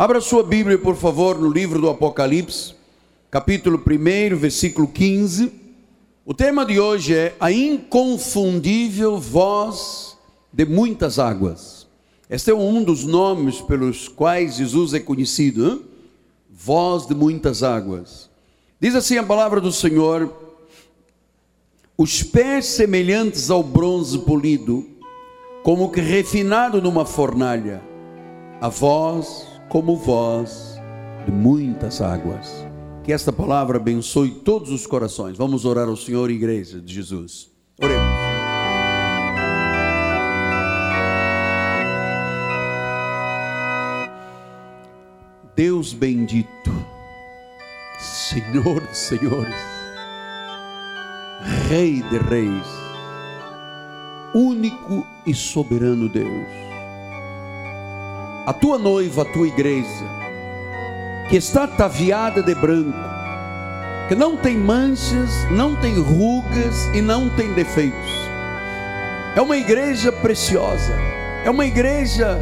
Abra sua Bíblia, por favor, no livro do Apocalipse, capítulo 1, versículo 15. O tema de hoje é a inconfundível voz de muitas águas. Este é um dos nomes pelos quais Jesus é conhecido, hein? voz de muitas águas. Diz assim a palavra do Senhor: os pés semelhantes ao bronze polido, como que refinado numa fornalha, a voz como voz de muitas águas. Que esta palavra abençoe todos os corações. Vamos orar ao Senhor, igreja de Jesus. Oremos. Deus bendito, Senhor de senhores, Rei de reis, único e soberano Deus a tua noiva, a tua igreja, que está ataviada de branco, que não tem manchas, não tem rugas e não tem defeitos. É uma igreja preciosa, é uma igreja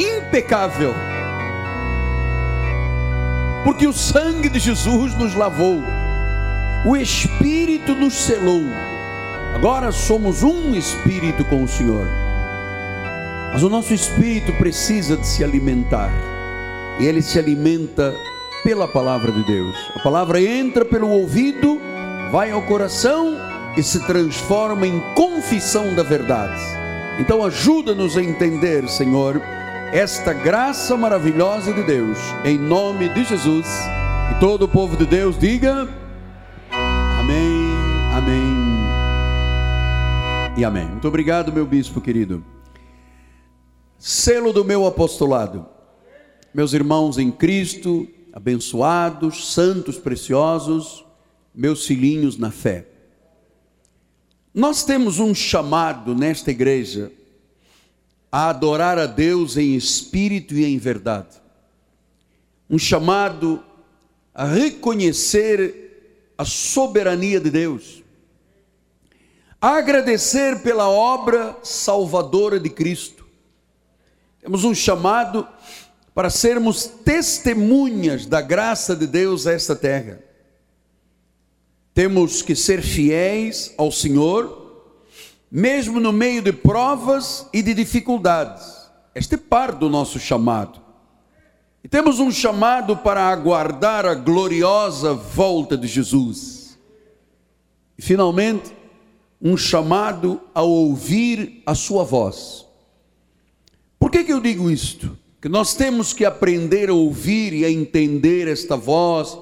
impecável, porque o sangue de Jesus nos lavou, o Espírito nos selou, agora somos um Espírito com o Senhor. Mas o nosso espírito precisa de se alimentar. E ele se alimenta pela palavra de Deus. A palavra entra pelo ouvido, vai ao coração e se transforma em confissão da verdade. Então ajuda-nos a entender, Senhor, esta graça maravilhosa de Deus, em nome de Jesus. E todo o povo de Deus diga: Amém, Amém e Amém. Muito obrigado, meu bispo querido selo do meu apostolado. Meus irmãos em Cristo, abençoados, santos, preciosos, meus filhinhos na fé. Nós temos um chamado nesta igreja a adorar a Deus em espírito e em verdade. Um chamado a reconhecer a soberania de Deus. A agradecer pela obra salvadora de Cristo temos um chamado para sermos testemunhas da graça de Deus a esta terra. Temos que ser fiéis ao Senhor, mesmo no meio de provas e de dificuldades. Este é parte do nosso chamado. E temos um chamado para aguardar a gloriosa volta de Jesus. E finalmente, um chamado a ouvir a sua voz. Por que, que eu digo isto? Que nós temos que aprender a ouvir e a entender esta voz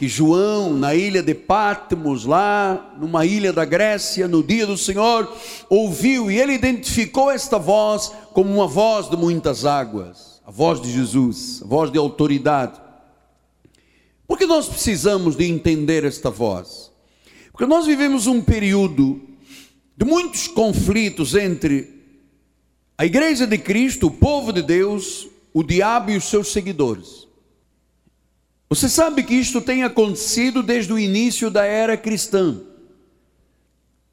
que João, na ilha de Patmos, lá numa ilha da Grécia, no dia do Senhor, ouviu e ele identificou esta voz como uma voz de muitas águas, a voz de Jesus, a voz de autoridade. Por que nós precisamos de entender esta voz? Porque nós vivemos um período de muitos conflitos entre a igreja de Cristo, o povo de Deus, o diabo e os seus seguidores. Você sabe que isto tem acontecido desde o início da era cristã.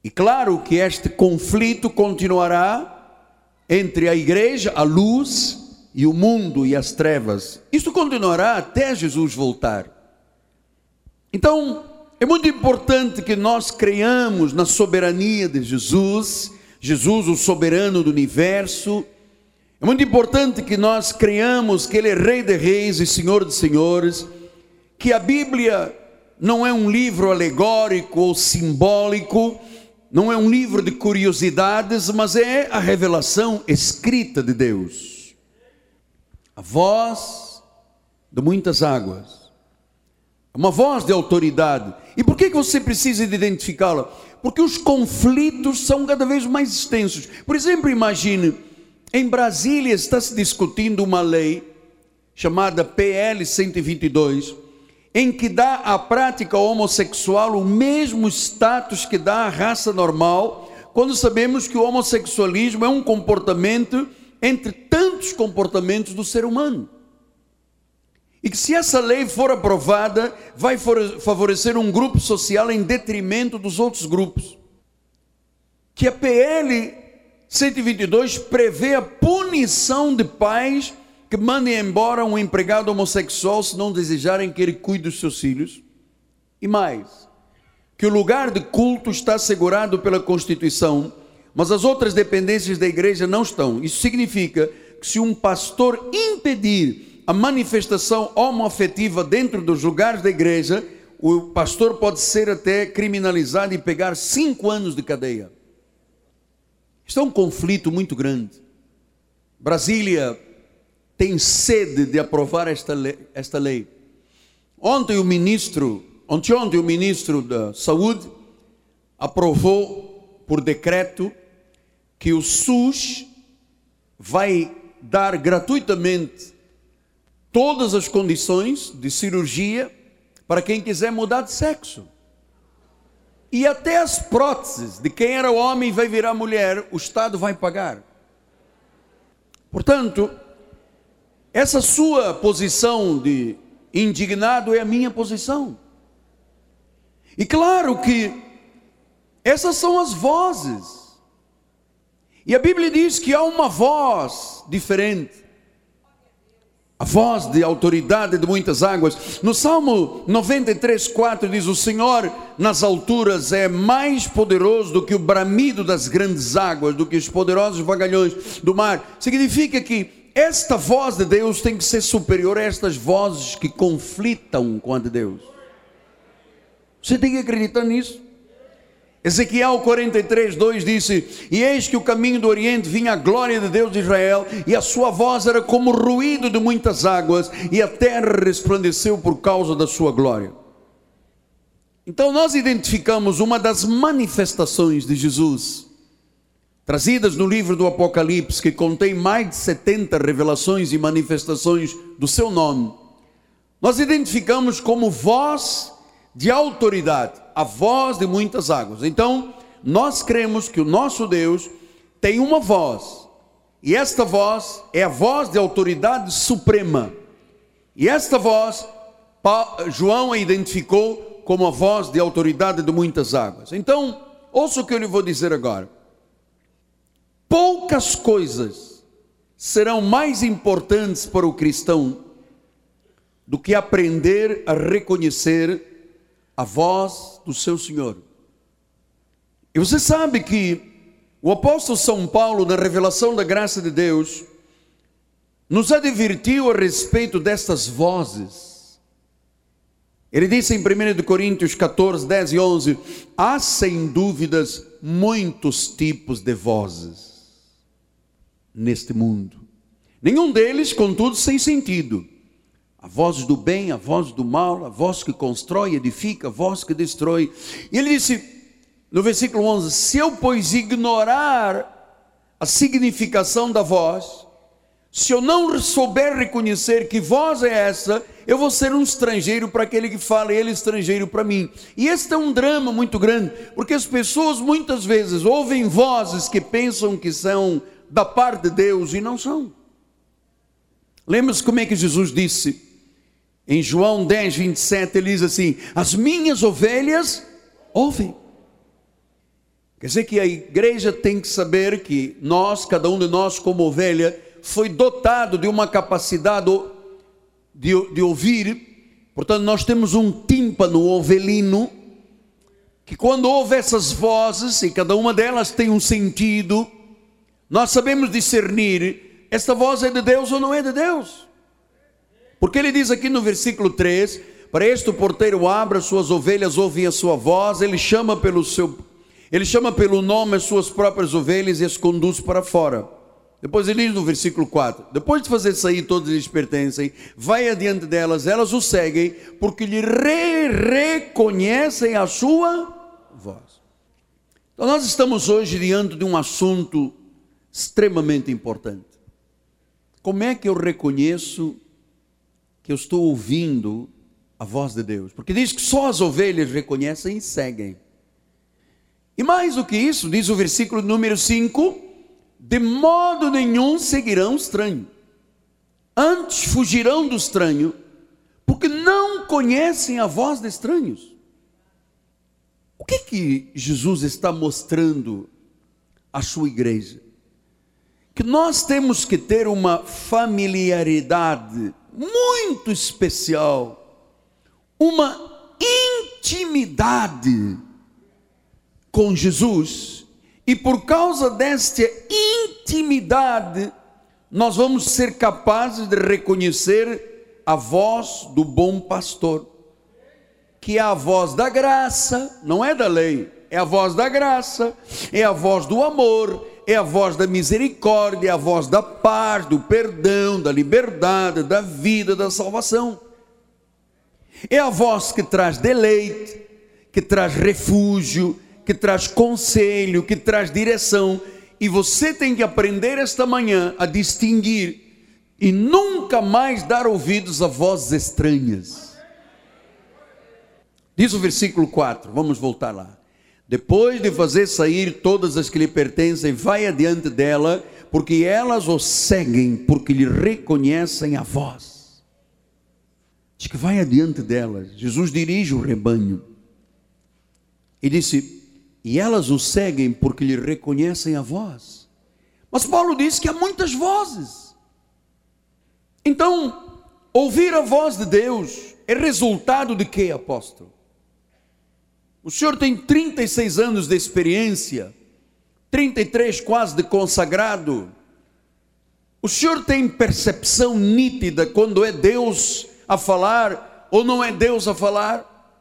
E claro que este conflito continuará entre a igreja, a luz, e o mundo e as trevas. Isto continuará até Jesus voltar. Então, é muito importante que nós creiamos na soberania de Jesus Jesus, o soberano do universo. É muito importante que nós creiamos que Ele é Rei de Reis e Senhor de Senhores, que a Bíblia não é um livro alegórico ou simbólico, não é um livro de curiosidades, mas é a revelação escrita de Deus. A voz de muitas águas, uma voz de autoridade. E por que você precisa de identificá-la? Porque os conflitos são cada vez mais extensos. Por exemplo, imagine, em Brasília está se discutindo uma lei chamada PL 122, em que dá à prática homossexual o mesmo status que dá à raça normal, quando sabemos que o homossexualismo é um comportamento entre tantos comportamentos do ser humano. E que se essa lei for aprovada, vai favorecer um grupo social em detrimento dos outros grupos. Que a PL 122 prevê a punição de pais que mandem embora um empregado homossexual se não desejarem que ele cuide dos seus filhos. E mais, que o lugar de culto está assegurado pela Constituição, mas as outras dependências da igreja não estão. Isso significa que se um pastor impedir a manifestação homoafetiva dentro dos lugares da igreja, o pastor pode ser até criminalizado e pegar cinco anos de cadeia. Isto é um conflito muito grande. Brasília tem sede de aprovar esta lei. Esta lei. Ontem o ministro, ontem, ontem o ministro da Saúde aprovou por decreto que o SUS vai dar gratuitamente todas as condições de cirurgia para quem quiser mudar de sexo. E até as próteses de quem era homem vai virar mulher, o Estado vai pagar. Portanto, essa sua posição de indignado é a minha posição. E claro que essas são as vozes. E a Bíblia diz que há uma voz diferente a voz de autoridade de muitas águas. No Salmo 93, 4 diz: O Senhor nas alturas é mais poderoso do que o bramido das grandes águas, do que os poderosos vagalhões do mar. Significa que esta voz de Deus tem que ser superior a estas vozes que conflitam com a de Deus. Você tem que acreditar nisso. Ezequiel 43, 2 disse: E eis que o caminho do Oriente vinha a glória de Deus de Israel, e a sua voz era como o ruído de muitas águas, e a terra resplandeceu por causa da sua glória. Então nós identificamos uma das manifestações de Jesus, trazidas no livro do Apocalipse, que contém mais de 70 revelações e manifestações do seu nome. Nós identificamos como voz de autoridade, a voz de muitas águas. Então, nós cremos que o nosso Deus tem uma voz, e esta voz é a voz de autoridade suprema. E esta voz, João a identificou como a voz de autoridade de muitas águas. Então, ouça o que eu lhe vou dizer agora. Poucas coisas serão mais importantes para o cristão do que aprender a reconhecer a voz do seu Senhor. E você sabe que o apóstolo São Paulo, na revelação da graça de Deus, nos advertiu a respeito destas vozes. Ele disse em 1 Coríntios 14, 10 e 11: Há sem dúvidas muitos tipos de vozes neste mundo, nenhum deles, contudo, sem sentido a voz do bem, a voz do mal, a voz que constrói, edifica, a voz que destrói. E ele disse no versículo 11: Se eu, pois, ignorar a significação da voz, se eu não souber reconhecer que voz é essa, eu vou ser um estrangeiro para aquele que fala, e ele estrangeiro para mim. E este é um drama muito grande, porque as pessoas muitas vezes ouvem vozes que pensam que são da parte de Deus e não são. Lembra-se como é que Jesus disse: em João 10, 27, ele diz assim: As minhas ovelhas ouvem. Quer dizer que a igreja tem que saber que nós, cada um de nós, como ovelha, foi dotado de uma capacidade de, de ouvir, portanto, nós temos um tímpano ovelino, que quando ouve essas vozes, e cada uma delas tem um sentido, nós sabemos discernir: esta voz é de Deus ou não é de Deus. Porque ele diz aqui no versículo 3: Para este o porteiro abre, as suas ovelhas ouvem a sua voz, ele chama pelo seu ele chama pelo nome as suas próprias ovelhas e as conduz para fora. Depois ele diz no versículo 4: Depois de fazer sair todos lhes pertencem, vai adiante delas, elas o seguem, porque lhe re reconhecem a sua voz. Então nós estamos hoje diante de um assunto extremamente importante. Como é que eu reconheço que eu estou ouvindo a voz de Deus. Porque diz que só as ovelhas reconhecem e seguem. E mais do que isso, diz o versículo número 5: de modo nenhum seguirão o estranho, antes fugirão do estranho, porque não conhecem a voz de estranhos. O que que Jesus está mostrando à sua igreja? que nós temos que ter uma familiaridade muito especial, uma intimidade com Jesus, e por causa desta intimidade, nós vamos ser capazes de reconhecer a voz do bom pastor, que é a voz da graça, não é da lei, é a voz da graça, é a voz do amor, é a voz da misericórdia, é a voz da paz, do perdão, da liberdade, da vida, da salvação. É a voz que traz deleite, que traz refúgio, que traz conselho, que traz direção. E você tem que aprender esta manhã a distinguir e nunca mais dar ouvidos a vozes estranhas. Diz o versículo 4, vamos voltar lá. Depois de fazer sair todas as que lhe pertencem, vai adiante dela, porque elas o seguem, porque lhe reconhecem a voz. Diz que vai adiante delas. Jesus dirige o rebanho. E disse: E elas o seguem porque lhe reconhecem a voz. Mas Paulo disse que há muitas vozes. Então, ouvir a voz de Deus é resultado de quê, apóstolo? O senhor tem 36 anos de experiência, 33 quase de consagrado. O senhor tem percepção nítida quando é Deus a falar ou não é Deus a falar?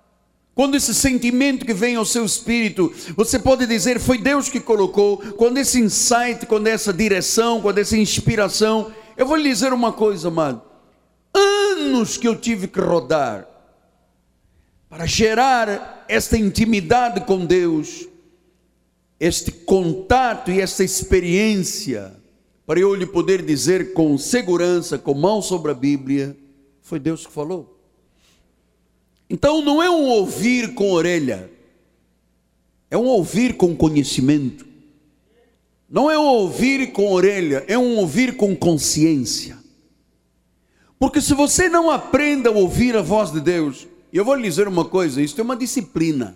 Quando esse sentimento que vem ao seu espírito, você pode dizer foi Deus que colocou, quando esse insight, quando essa direção, quando essa inspiração, eu vou lhe dizer uma coisa, amado. Anos que eu tive que rodar para gerar esta intimidade com Deus, este contato e esta experiência, para eu lhe poder dizer com segurança, com mão sobre a Bíblia, foi Deus que falou. Então não é um ouvir com orelha, é um ouvir com conhecimento. Não é um ouvir com orelha, é um ouvir com consciência. Porque se você não aprenda a ouvir a voz de Deus, e eu vou lhe dizer uma coisa: isso é uma disciplina.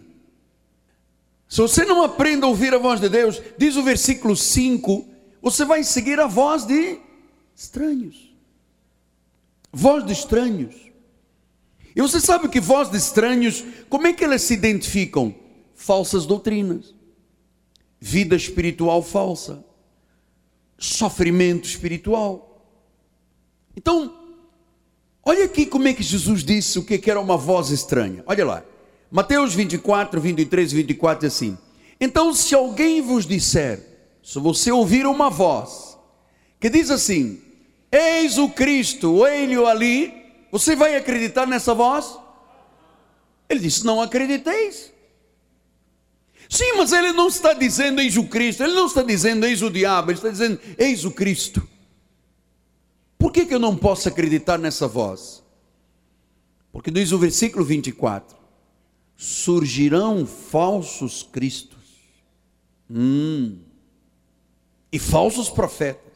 Se você não aprende a ouvir a voz de Deus, diz o versículo 5, você vai seguir a voz de estranhos. Voz de estranhos. E você sabe que voz de estranhos, como é que elas se identificam? Falsas doutrinas, vida espiritual falsa, sofrimento espiritual. Então, Olha aqui como é que Jesus disse o que era uma voz estranha. Olha lá. Mateus 24, 23 e 24 diz assim: Então, se alguém vos disser, se você ouvir uma voz que diz assim: Eis o Cristo, ele ali, você vai acreditar nessa voz? Ele disse: Não acrediteis. Sim, mas ele não está dizendo eis o Cristo, ele não está dizendo eis o diabo, ele está dizendo eis o Cristo. Por que, que eu não posso acreditar nessa voz? Porque diz o versículo 24: surgirão falsos cristos hum, e falsos profetas.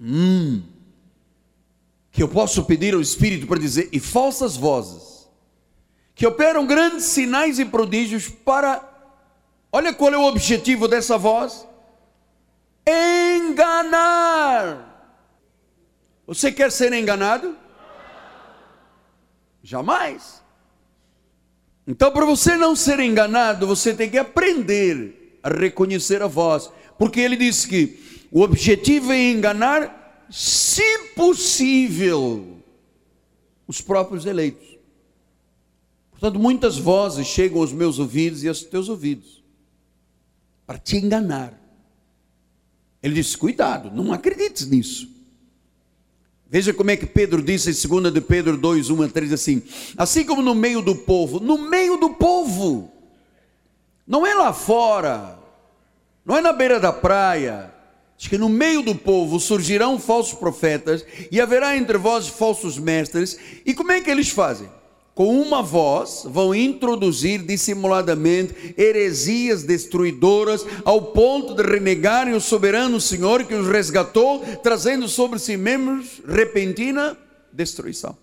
Hum, que eu posso pedir ao Espírito para dizer, e falsas vozes, que operam grandes sinais e prodígios para. Olha qual é o objetivo dessa voz: enganar você quer ser enganado? Jamais. Então, para você não ser enganado, você tem que aprender a reconhecer a voz, porque ele diz que o objetivo é enganar, se possível, os próprios eleitos. Portanto, muitas vozes chegam aos meus ouvidos e aos teus ouvidos para te enganar. Ele diz: cuidado, não acredites nisso. Veja como é que Pedro disse em 2 de Pedro 2, 1 a 3 assim: assim como no meio do povo, no meio do povo, não é lá fora, não é na beira da praia, diz que no meio do povo surgirão falsos profetas e haverá entre vós falsos mestres, e como é que eles fazem? Com uma voz, vão introduzir dissimuladamente heresias destruidoras, ao ponto de renegarem o soberano Senhor que os resgatou, trazendo sobre si mesmos repentina destruição.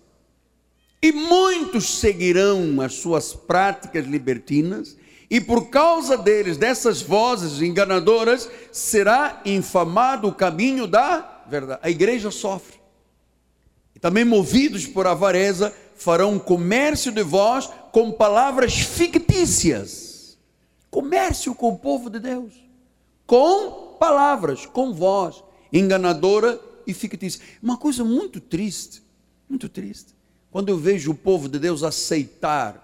E muitos seguirão as suas práticas libertinas E por causa deles, dessas vozes enganadoras, será infamado o caminho da verdade. A igreja sofre. E também movidos por avareza, farão comércio de vós com palavras fictícias. Comércio com o povo de Deus. Com palavras, com voz enganadora e fictícia. Uma coisa muito triste, muito triste. Quando eu vejo o povo de Deus aceitar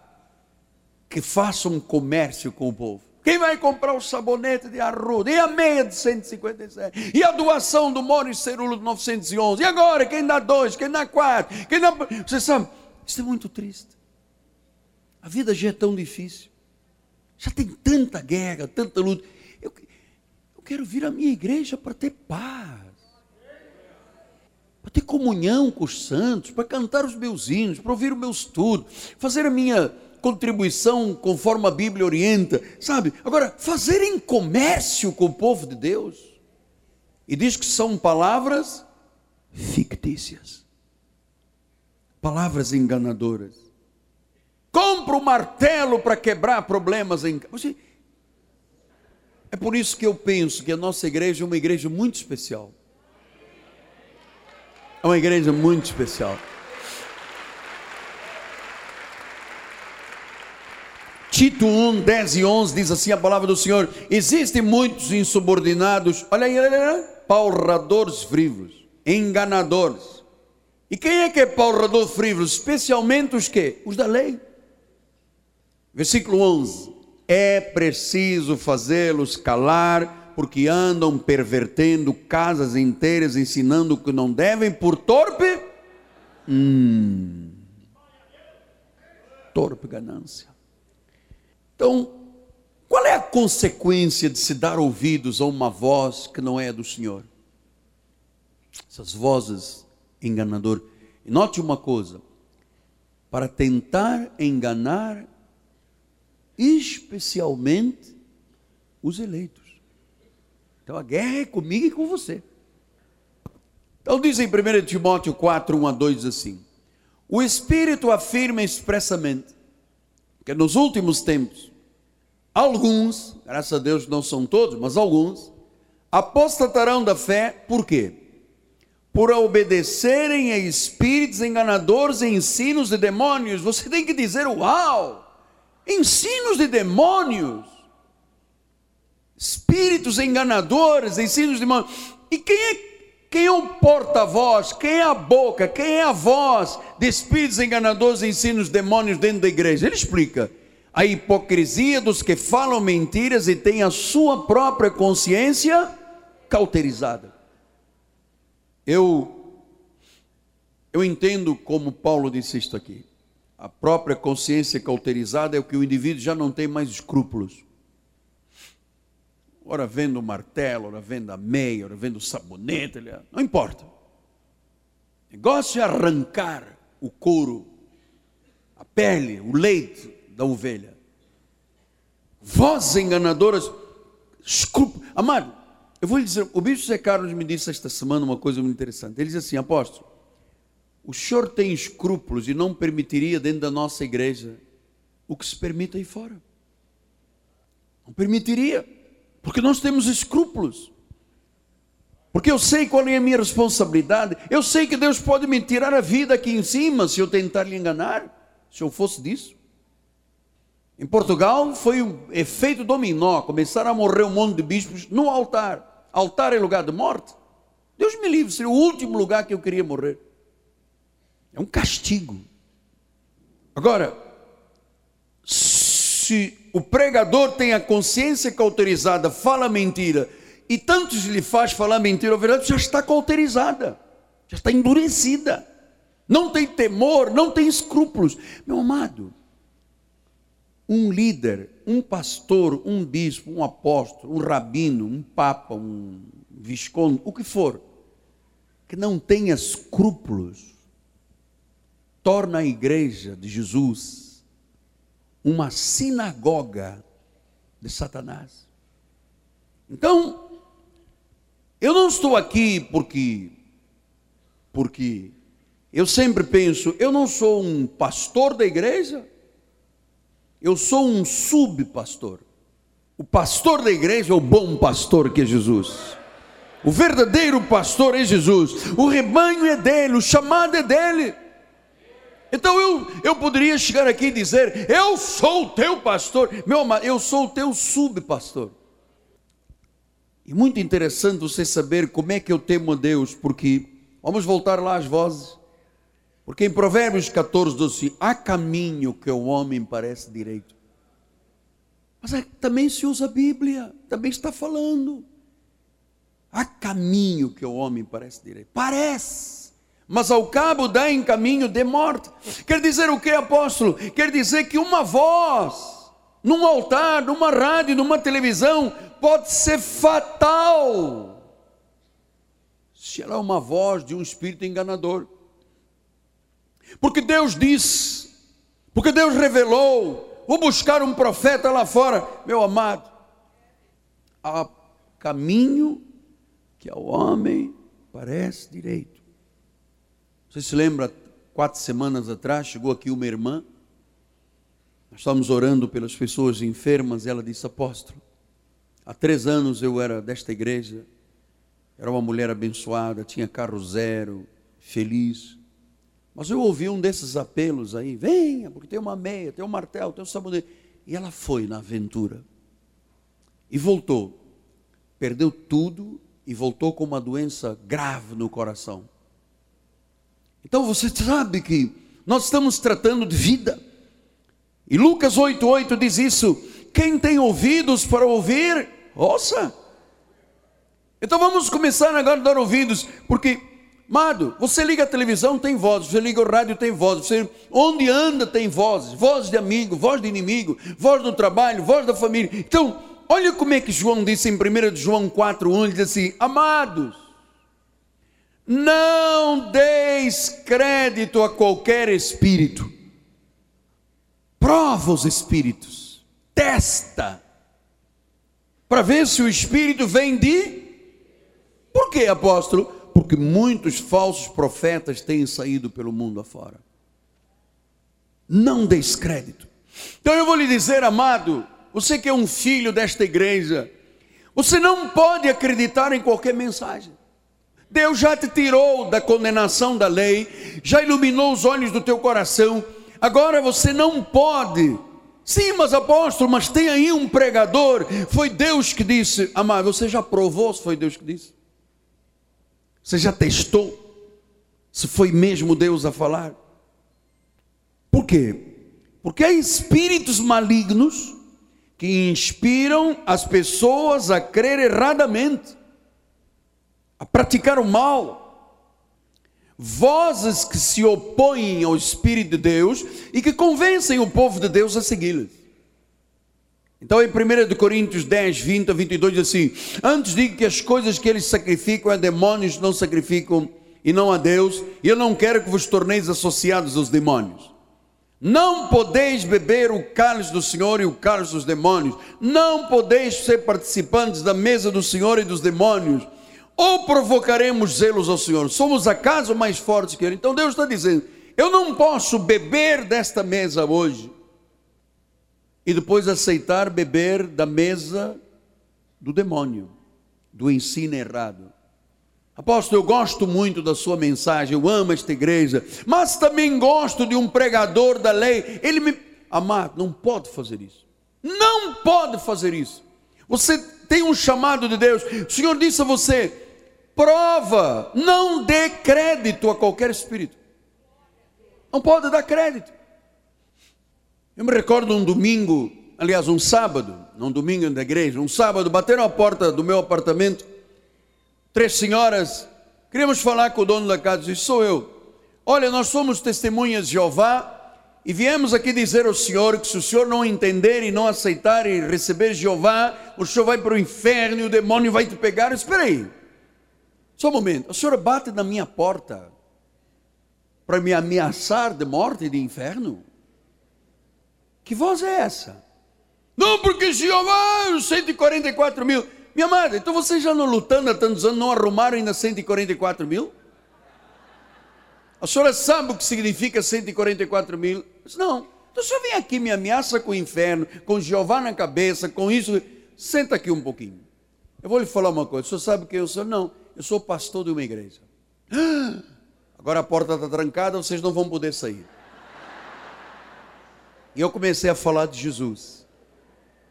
que faça um comércio com o povo. Quem vai comprar o sabonete de arruda? E a meia de 157? E a doação do Moro e Cerulo de 911? E agora? Quem dá dois? Quem dá quatro? Quem dá... Você sabe, isso é muito triste. A vida já é tão difícil. Já tem tanta guerra, tanta luta. Eu, eu quero vir à minha igreja para ter paz. Para ter comunhão com os santos, para cantar os meus hinos, para ouvir o meu estudo, fazer a minha contribuição conforme a Bíblia orienta, sabe? Agora, fazerem comércio com o povo de Deus, e diz que são palavras fictícias, palavras enganadoras. Compra o um martelo para quebrar problemas em Você... É por isso que eu penso que a nossa igreja é uma igreja muito especial. É uma igreja muito especial. Tito 1, 10 e 11 diz assim a palavra do Senhor: Existem muitos insubordinados, olha aí, olha aí, palradores frívolos, enganadores. E quem é que é palrador frívolo? Especialmente os que? Os da lei. Versículo 11: É preciso fazê-los calar, porque andam pervertendo casas inteiras, ensinando o que não devem por torpe. Hum, torpe ganância. Então, qual é a consequência de se dar ouvidos a uma voz que não é do Senhor? Essas vozes enganadoras. E note uma coisa: para tentar enganar, especialmente os eleitos. Então a guerra é comigo e com você. Então diz em 1 Timóteo 4, 1 a 2 assim: O Espírito afirma expressamente porque nos últimos tempos, alguns, graças a Deus não são todos, mas alguns, apostatarão da fé, por quê? Por obedecerem a espíritos enganadores e ensinos de demônios. Você tem que dizer, uau! Ensinos de demônios! Espíritos enganadores, ensinos de demônios. E quem é quem é o porta-voz? Quem é a boca? Quem é a voz de espíritos enganadores e ensinos demônios dentro da igreja? Ele explica. A hipocrisia dos que falam mentiras e têm a sua própria consciência cauterizada. Eu eu entendo como Paulo disse isto aqui. A própria consciência cauterizada é o que o indivíduo já não tem mais escrúpulos ora vendo o martelo, ora vendo a meia, ora vendo o sabonete, não importa. O negócio é arrancar o couro, a pele, o leite da ovelha. Vozes enganadoras, escrúpulos. Amado, eu vou lhe dizer, o bispo Zé Carlos me disse esta semana uma coisa muito interessante. Ele diz assim, apóstolo, o senhor tem escrúpulos e não permitiria dentro da nossa igreja o que se permite aí fora. Não permitiria. Porque nós temos escrúpulos. Porque eu sei qual é a minha responsabilidade. Eu sei que Deus pode me tirar a vida aqui em cima se eu tentar lhe enganar. Se eu fosse disso. Em Portugal foi um efeito dominó. Começaram a morrer um monte de bispos no altar. Altar é lugar de morte. Deus me livre, seria o último lugar que eu queria morrer. É um castigo. Agora, se o pregador tem a consciência cauterizada, fala mentira, e tantos lhe faz falar mentira, a verdade já está cauterizada, já está endurecida, não tem temor, não tem escrúpulos. Meu amado, um líder, um pastor, um bispo, um apóstolo, um rabino, um papa, um visconde, o que for, que não tenha escrúpulos, torna a igreja de Jesus uma sinagoga de Satanás. Então, eu não estou aqui porque porque eu sempre penso, eu não sou um pastor da igreja, Eu sou um subpastor. O pastor da igreja é o bom pastor que é Jesus. O verdadeiro pastor é Jesus. O rebanho é dele, o chamado é dele. Então eu, eu poderia chegar aqui e dizer: Eu sou o teu pastor, meu amado, eu sou o teu subpastor. E muito interessante você saber como é que eu temo a Deus, porque vamos voltar lá às vozes. Porque em Provérbios 14, 12, há caminho que o homem parece direito. Mas é, também se usa a Bíblia, também está falando. Há caminho que o homem parece direito. Parece. Mas ao cabo dá em caminho de morte. Quer dizer o que, apóstolo? Quer dizer que uma voz, num altar, numa rádio, numa televisão, pode ser fatal. Se ela é uma voz de um espírito enganador. Porque Deus disse, porque Deus revelou, vou buscar um profeta lá fora, meu amado. Há caminho que ao homem parece direito. Você se lembra, quatro semanas atrás, chegou aqui uma irmã, nós estávamos orando pelas pessoas enfermas, e ela disse, apóstolo, há três anos eu era desta igreja, era uma mulher abençoada, tinha carro zero, feliz, mas eu ouvi um desses apelos aí, venha, porque tem uma meia, tem um martelo, tem um sabonete, e ela foi na aventura, e voltou, perdeu tudo, e voltou com uma doença grave no coração. Então você sabe que nós estamos tratando de vida. E Lucas 8,8 diz isso: quem tem ouvidos para ouvir, ouça. Então vamos começar agora a dar ouvidos, porque, Mado, você liga a televisão, tem voz, você liga o rádio, tem voz, você onde anda tem vozes, voz de amigo, voz de inimigo, voz do trabalho, voz da família. Então, Olha como é que João disse em 1 João 4,1, ele diz assim: Amados, não deis crédito a qualquer espírito, prova os espíritos, testa, para ver se o espírito vem de. Por que, apóstolo? Porque muitos falsos profetas têm saído pelo mundo afora. Não deis crédito. Então eu vou lhe dizer, amado, você que é um filho desta igreja, você não pode acreditar em qualquer mensagem. Deus já te tirou da condenação da lei, já iluminou os olhos do teu coração. Agora você não pode. Sim, mas apóstolo, mas tem aí um pregador. Foi Deus que disse. Amado, você já provou se foi Deus que disse? Você já testou se foi mesmo Deus a falar? Por quê? Porque há espíritos malignos que inspiram as pessoas a crer erradamente, a praticar o mal. Vozes que se opõem ao Espírito de Deus e que convencem o povo de Deus a segui-las. Então, em 1 Coríntios 10, 20 a 22, diz assim: Antes digo que as coisas que eles sacrificam a demônios não sacrificam e não a Deus, e eu não quero que vos torneis associados aos demônios. Não podeis beber o cálice do Senhor e o cálice dos demônios. Não podeis ser participantes da mesa do Senhor e dos demônios. Ou provocaremos zelos ao Senhor. Somos acaso mais fortes que Ele? Então Deus está dizendo: Eu não posso beber desta mesa hoje e depois aceitar beber da mesa do demônio, do ensino errado. Apóstolo, eu gosto muito da sua mensagem, eu amo esta igreja, mas também gosto de um pregador da lei. Ele me. Amado, não pode fazer isso. Não pode fazer isso. Você tem um chamado de Deus. O Senhor disse a você: prova, não dê crédito a qualquer espírito. Não pode dar crédito. Eu me recordo um domingo, aliás, um sábado, não um domingo da igreja, um sábado, bateram a porta do meu apartamento três senhoras, queríamos falar com o dono da casa, disse, sou eu. Olha, nós somos testemunhas de Jeová e viemos aqui dizer ao senhor que se o senhor não entender e não aceitar e receber Jeová, o senhor vai para o inferno e o demônio vai te pegar. Espera aí, só um momento, a senhora bate na minha porta para me ameaçar de morte e de inferno? Que voz é essa? Não, porque Jeová, os 144 mil. Minha amada, então vocês já não lutando há tantos anos, não arrumaram ainda 144 mil? A senhora sabe o que significa 144 mil? Não. Então senhor vem aqui me ameaça com o inferno, com Jeová na cabeça, com isso. Senta aqui um pouquinho. Eu vou lhe falar uma coisa. O senhor sabe quem eu sou? Não, eu sou pastor de uma igreja. Agora a porta está trancada, vocês não vão poder sair. E eu comecei a falar de Jesus.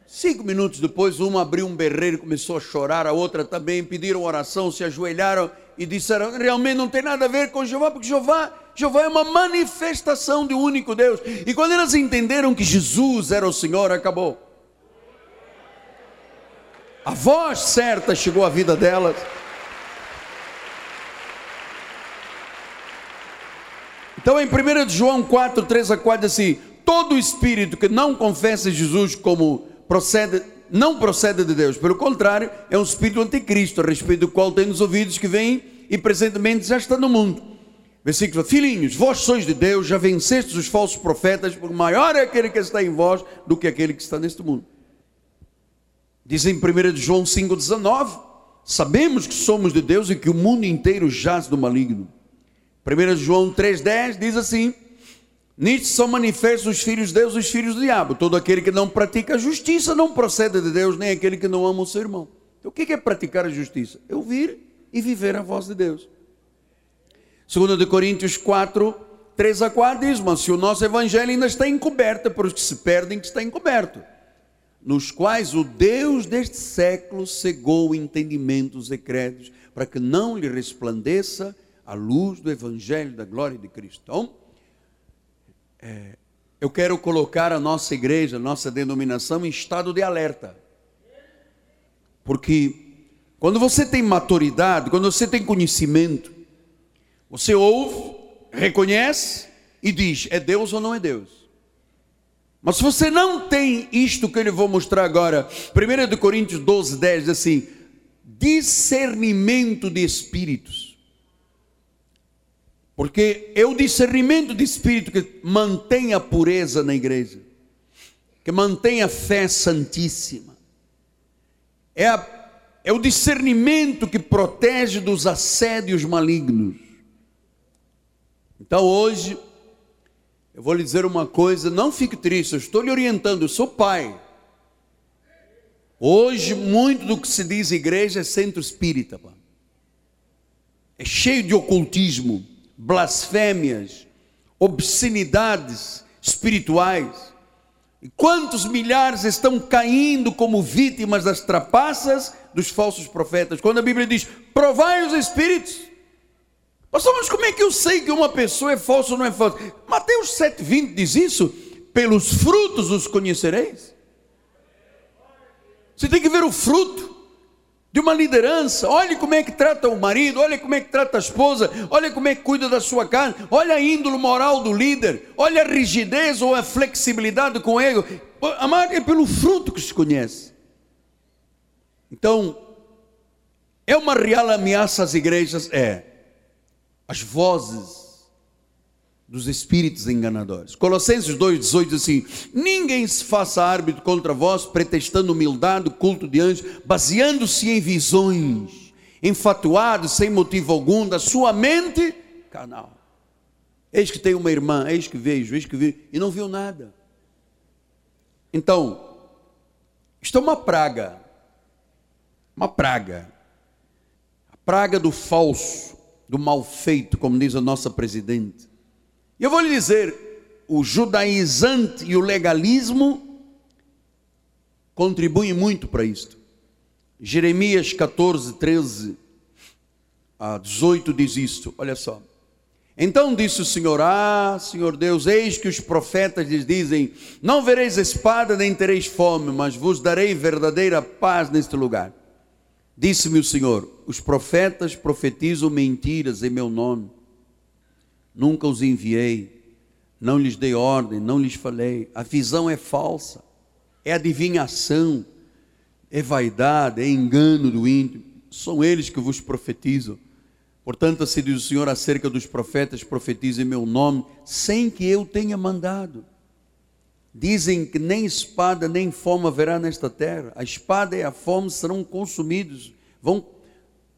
Cinco minutos depois, uma abriu um berreiro e começou a chorar, a outra também pediram oração, se ajoelharam e disseram: realmente não tem nada a ver com Jeová, porque Jeová, Jeová é uma manifestação de um único Deus. E quando elas entenderam que Jesus era o Senhor, acabou. A voz certa chegou à vida delas. Então em 1 João 4, 3 a 4 assim: todo espírito que não confessa Jesus como procede, não procede de Deus, pelo contrário, é um espírito anticristo, a respeito do qual tem os ouvidos que vêm e presentemente já está no mundo. Versículo: Filhinhos, vós sois de Deus, já vencestes os falsos profetas, porque maior é aquele que está em vós do que aquele que está neste mundo. Diz em 1 João 5,19: Sabemos que somos de Deus e que o mundo inteiro jaz do maligno. 1 João 3,10 diz assim: Nisto são manifestos os filhos de Deus e os filhos do diabo. Todo aquele que não pratica a justiça não procede de Deus, nem aquele que não ama o seu irmão. Então, o que é praticar a justiça? É ouvir e viver a voz de Deus. 2 Coríntios 4, 3 a 4 diz: Mas se o nosso evangelho ainda está encoberto, é para os que se perdem que está encoberto, nos quais o Deus deste século cegou o entendimento dos secretos, para que não lhe resplandeça a luz do evangelho da glória de Cristo. Então, é, eu quero colocar a nossa igreja, a nossa denominação em estado de alerta. Porque quando você tem maturidade, quando você tem conhecimento, você ouve, reconhece e diz: é Deus ou não é Deus? Mas se você não tem isto que eu vou mostrar agora, 1 Coríntios 12, 10 diz assim: discernimento de espíritos. Porque é o discernimento de espírito que mantém a pureza na igreja, que mantém a fé santíssima. É, a, é o discernimento que protege dos assédios malignos. Então hoje, eu vou lhe dizer uma coisa, não fique triste, eu estou lhe orientando, eu sou pai. Hoje, muito do que se diz igreja é centro espírita, é cheio de ocultismo blasfêmias, obscenidades espirituais. E quantos milhares estão caindo como vítimas das trapaças dos falsos profetas? Quando a Bíblia diz: provai os espíritos. Mas como é que eu sei que uma pessoa é falsa ou não é falsa? Mateus 7,20 diz isso: pelos frutos os conhecereis. Você tem que ver o fruto de uma liderança. Olhe como é que trata o marido, olha como é que trata a esposa, olha como é que cuida da sua casa, olha a índole moral do líder, olha a rigidez ou a flexibilidade com ego. Amar é pelo fruto que se conhece. Então, é uma real ameaça às igrejas? É. As vozes dos espíritos enganadores. Colossenses 2,18 diz assim: Ninguém se faça árbitro contra vós, pretextando humildade, culto de anjos, baseando-se em visões, enfatuado, sem motivo algum, da sua mente canal. Eis que tem uma irmã, eis que vejo, eis que vi, e não viu nada. Então, isto é uma praga, uma praga, a praga do falso, do mal feito, como diz a nossa presidente eu vou lhe dizer, o judaizante e o legalismo contribuem muito para isto. Jeremias 14, 13 a 18 diz isto, olha só. Então disse o Senhor: Ah, Senhor Deus, eis que os profetas lhes dizem: Não vereis espada nem tereis fome, mas vos darei verdadeira paz neste lugar. Disse-me o Senhor: Os profetas profetizam mentiras em meu nome nunca os enviei, não lhes dei ordem, não lhes falei. A visão é falsa, é adivinhação, é vaidade, é engano do íntimo. São eles que vos profetizam. Portanto, assim diz o Senhor acerca dos profetas, profetizem em meu nome, sem que eu tenha mandado. Dizem que nem espada nem fome haverá nesta terra. A espada e a fome serão consumidos, vão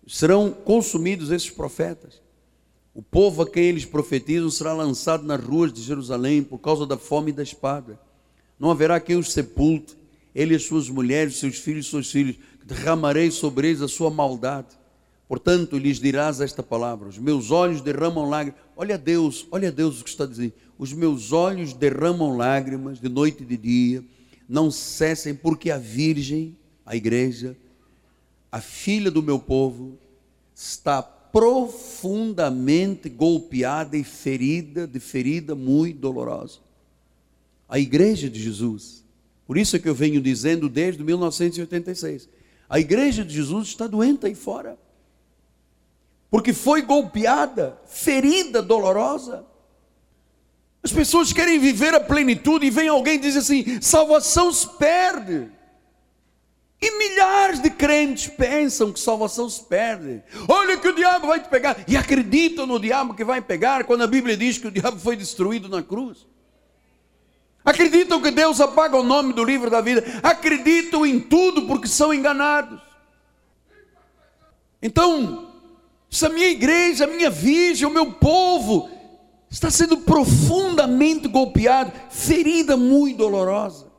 serão consumidos esses profetas. O povo a quem eles profetizam será lançado nas ruas de Jerusalém por causa da fome e da espada. Não haverá quem os sepulte, ele e as suas mulheres, seus filhos e seus filhos, derramarei sobre eles a sua maldade. Portanto, lhes dirás esta palavra: Os meus olhos derramam lágrimas. Olha Deus, olha Deus o que está dizendo. Os meus olhos derramam lágrimas de noite e de dia, não cessem, porque a Virgem, a igreja, a filha do meu povo, está profundamente golpeada e ferida, de ferida muito dolorosa. A igreja de Jesus, por isso é que eu venho dizendo desde 1986, a igreja de Jesus está doente aí fora, porque foi golpeada, ferida dolorosa. As pessoas querem viver a plenitude e vem alguém e diz assim: salvação se perde. E milhares de crentes pensam que salvação se perde. Olha que o diabo vai te pegar. E acreditam no diabo que vai pegar, quando a Bíblia diz que o diabo foi destruído na cruz. Acreditam que Deus apaga o nome do livro da vida. Acreditam em tudo porque são enganados. Então, se a minha igreja, a minha virgem, o meu povo está sendo profundamente golpeado, ferida muito dolorosa.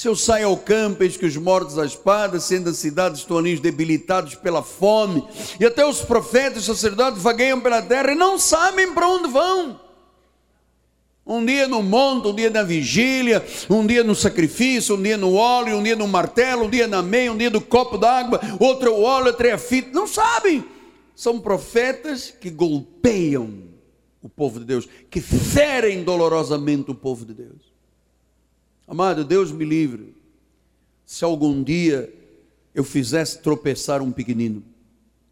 Se eu saio ao campo, eis que os mortos à espada, sendo as cidades toninhos debilitados pela fome, e até os profetas e sacerdotes vagueiam pela terra e não sabem para onde vão. Um dia no monte, um dia na vigília, um dia no sacrifício, um dia no óleo, um dia no martelo, um dia na meia, um dia do copo d'água, outro o óleo, outro é a fita. Não sabem. São profetas que golpeiam o povo de Deus, que ferem dolorosamente o povo de Deus. Amado, Deus me livre. Se algum dia eu fizesse tropeçar um pequenino,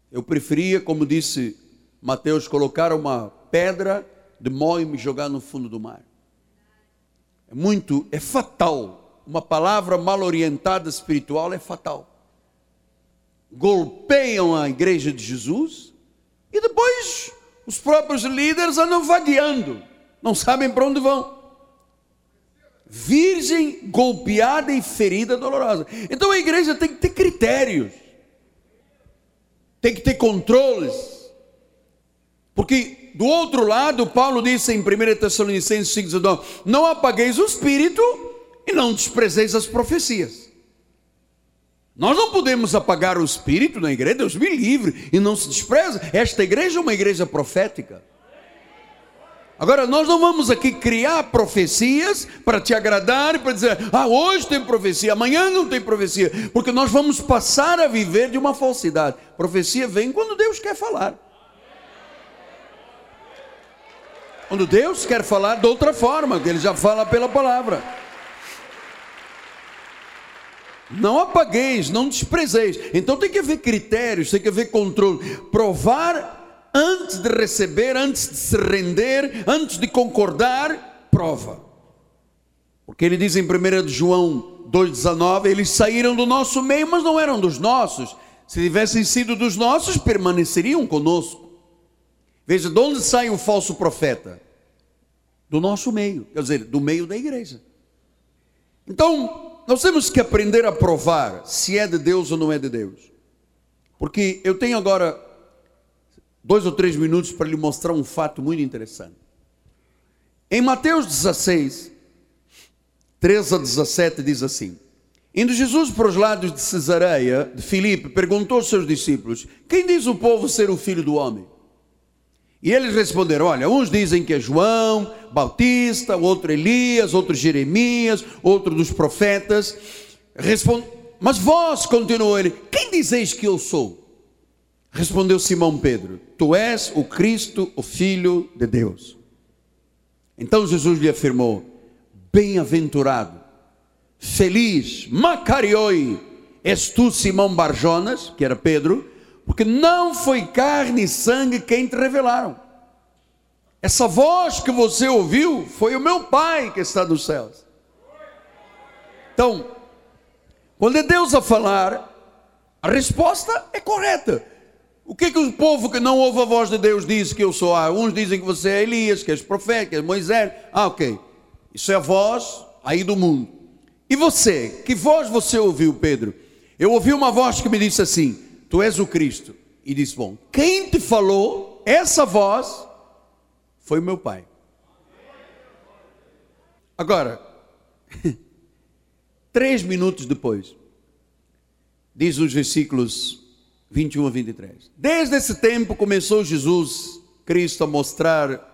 eu preferia, como disse Mateus, colocar uma pedra de mó e me jogar no fundo do mar. É muito, é fatal. Uma palavra mal orientada espiritual é fatal. Golpeiam a igreja de Jesus e depois os próprios líderes andam vagueando, não sabem para onde vão virgem golpeada e ferida dolorosa. Então a igreja tem que ter critérios, tem que ter controles, porque do outro lado, Paulo disse em 1 Tessalonicenses 5,19: Não apagueis o espírito e não desprezeis as profecias. Nós não podemos apagar o espírito na igreja, Deus me livre, e não se despreza. Esta igreja é uma igreja profética. Agora, nós não vamos aqui criar profecias para te agradar e para dizer, ah, hoje tem profecia, amanhã não tem profecia, porque nós vamos passar a viver de uma falsidade. Profecia vem quando Deus quer falar. Quando Deus quer falar de outra forma, que Ele já fala pela palavra. Não apagueis, não desprezeis. Então tem que haver critérios, tem que haver controle. Provar antes de receber, antes de se render, antes de concordar, prova. Porque ele diz em 1 João 2,19: eles saíram do nosso meio, mas não eram dos nossos. Se tivessem sido dos nossos, permaneceriam conosco. Veja, de onde sai o falso profeta? Do nosso meio, quer dizer, do meio da igreja. Então, nós temos que aprender a provar se é de Deus ou não é de Deus. Porque eu tenho agora dois ou três minutos para lhe mostrar um fato muito interessante. Em Mateus 16, 13 a 17, diz assim: Indo Jesus para os lados de Cesareia, de Filipe, perguntou aos seus discípulos: Quem diz o povo ser o filho do homem? E eles responderam: Olha, uns dizem que é João Batista, outro Elias, outro Jeremias, outro dos profetas. Respond... Mas vós, continuou ele, quem dizeis que eu sou? Respondeu Simão Pedro: Tu és o Cristo, o Filho de Deus. Então Jesus lhe afirmou: Bem-aventurado, feliz, Macarioi, és tu, Simão Barjonas, que era Pedro, porque não foi carne e sangue quem te revelaram. Essa voz que você ouviu foi o meu Pai que está nos céus. Então, quando é Deus a falar, a resposta é correta. O que é que o povo que não ouve a voz de Deus diz que eu sou? Ah, uns dizem que você é Elias, que és profeta, que és Moisés. Ah, ok. Isso é a voz aí do mundo. E você? Que voz você ouviu, Pedro? Eu ouvi uma voz que me disse assim: Tu és o Cristo. E disse: Bom, quem te falou essa voz, foi meu pai. Agora, três minutos depois, diz os versículos 21 a 23. Desde esse tempo começou Jesus, Cristo, a mostrar